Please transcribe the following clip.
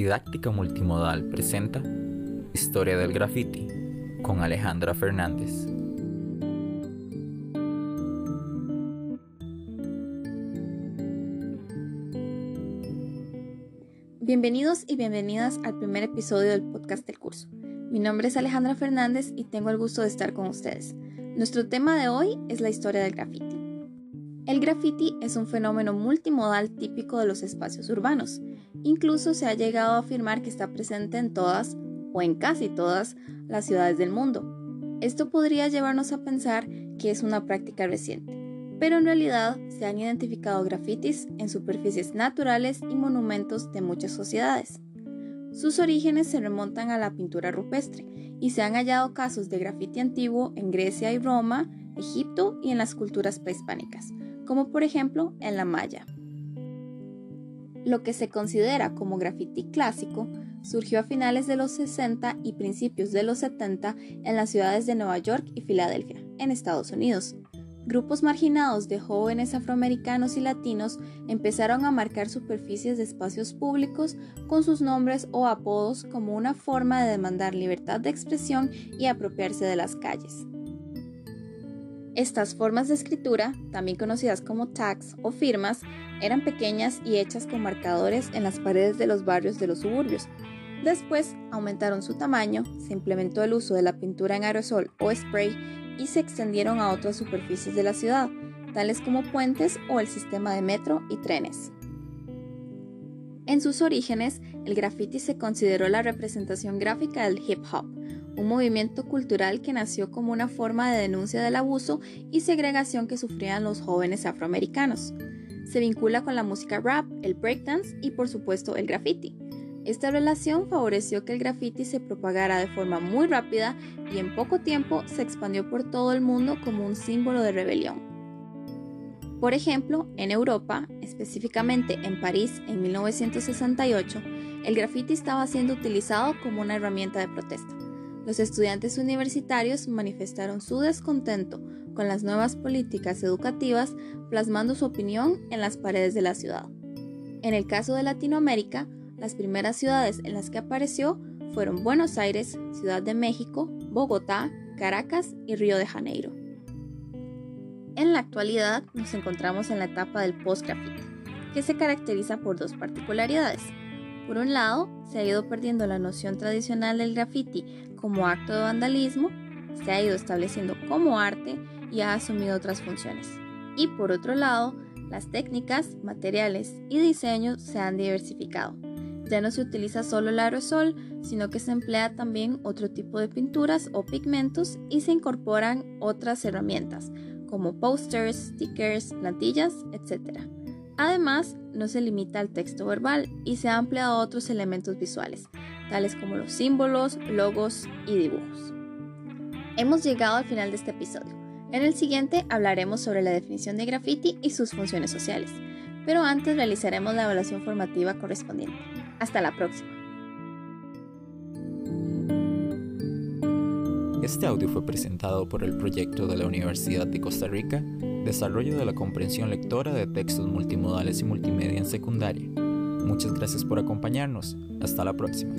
Didáctica Multimodal presenta Historia del Graffiti con Alejandra Fernández. Bienvenidos y bienvenidas al primer episodio del podcast del curso. Mi nombre es Alejandra Fernández y tengo el gusto de estar con ustedes. Nuestro tema de hoy es la historia del graffiti. El graffiti es un fenómeno multimodal típico de los espacios urbanos. Incluso se ha llegado a afirmar que está presente en todas, o en casi todas, las ciudades del mundo. Esto podría llevarnos a pensar que es una práctica reciente, pero en realidad se han identificado grafitis en superficies naturales y monumentos de muchas sociedades. Sus orígenes se remontan a la pintura rupestre y se han hallado casos de grafiti antiguo en Grecia y Roma, Egipto y en las culturas prehispánicas, como por ejemplo en la Maya. Lo que se considera como graffiti clásico surgió a finales de los 60 y principios de los 70 en las ciudades de Nueva York y Filadelfia, en Estados Unidos. Grupos marginados de jóvenes afroamericanos y latinos empezaron a marcar superficies de espacios públicos con sus nombres o apodos como una forma de demandar libertad de expresión y apropiarse de las calles. Estas formas de escritura, también conocidas como tags o firmas, eran pequeñas y hechas con marcadores en las paredes de los barrios de los suburbios. Después aumentaron su tamaño, se implementó el uso de la pintura en aerosol o spray y se extendieron a otras superficies de la ciudad, tales como puentes o el sistema de metro y trenes. En sus orígenes, el graffiti se consideró la representación gráfica del hip hop, un movimiento cultural que nació como una forma de denuncia del abuso y segregación que sufrían los jóvenes afroamericanos. Se vincula con la música rap, el breakdance y por supuesto el graffiti. Esta relación favoreció que el graffiti se propagara de forma muy rápida y en poco tiempo se expandió por todo el mundo como un símbolo de rebelión. Por ejemplo, en Europa, específicamente en París en 1968, el graffiti estaba siendo utilizado como una herramienta de protesta. Los estudiantes universitarios manifestaron su descontento con las nuevas políticas educativas, plasmando su opinión en las paredes de la ciudad. En el caso de Latinoamérica, las primeras ciudades en las que apareció fueron Buenos Aires, Ciudad de México, Bogotá, Caracas y Río de Janeiro. En la actualidad nos encontramos en la etapa del post-graffiti, que se caracteriza por dos particularidades. Por un lado, se ha ido perdiendo la noción tradicional del graffiti como acto de vandalismo, se ha ido estableciendo como arte y ha asumido otras funciones. Y por otro lado, las técnicas, materiales y diseños se han diversificado. Ya no se utiliza solo el aerosol, sino que se emplea también otro tipo de pinturas o pigmentos y se incorporan otras herramientas como posters, stickers, plantillas, etc. Además, no se limita al texto verbal y se ha a otros elementos visuales, tales como los símbolos, logos y dibujos. Hemos llegado al final de este episodio. En el siguiente hablaremos sobre la definición de graffiti y sus funciones sociales, pero antes realizaremos la evaluación formativa correspondiente. Hasta la próxima. Este audio fue presentado por el proyecto de la Universidad de Costa Rica, Desarrollo de la Comprensión Lectora de Textos Multimodales y Multimedia en Secundaria. Muchas gracias por acompañarnos. Hasta la próxima.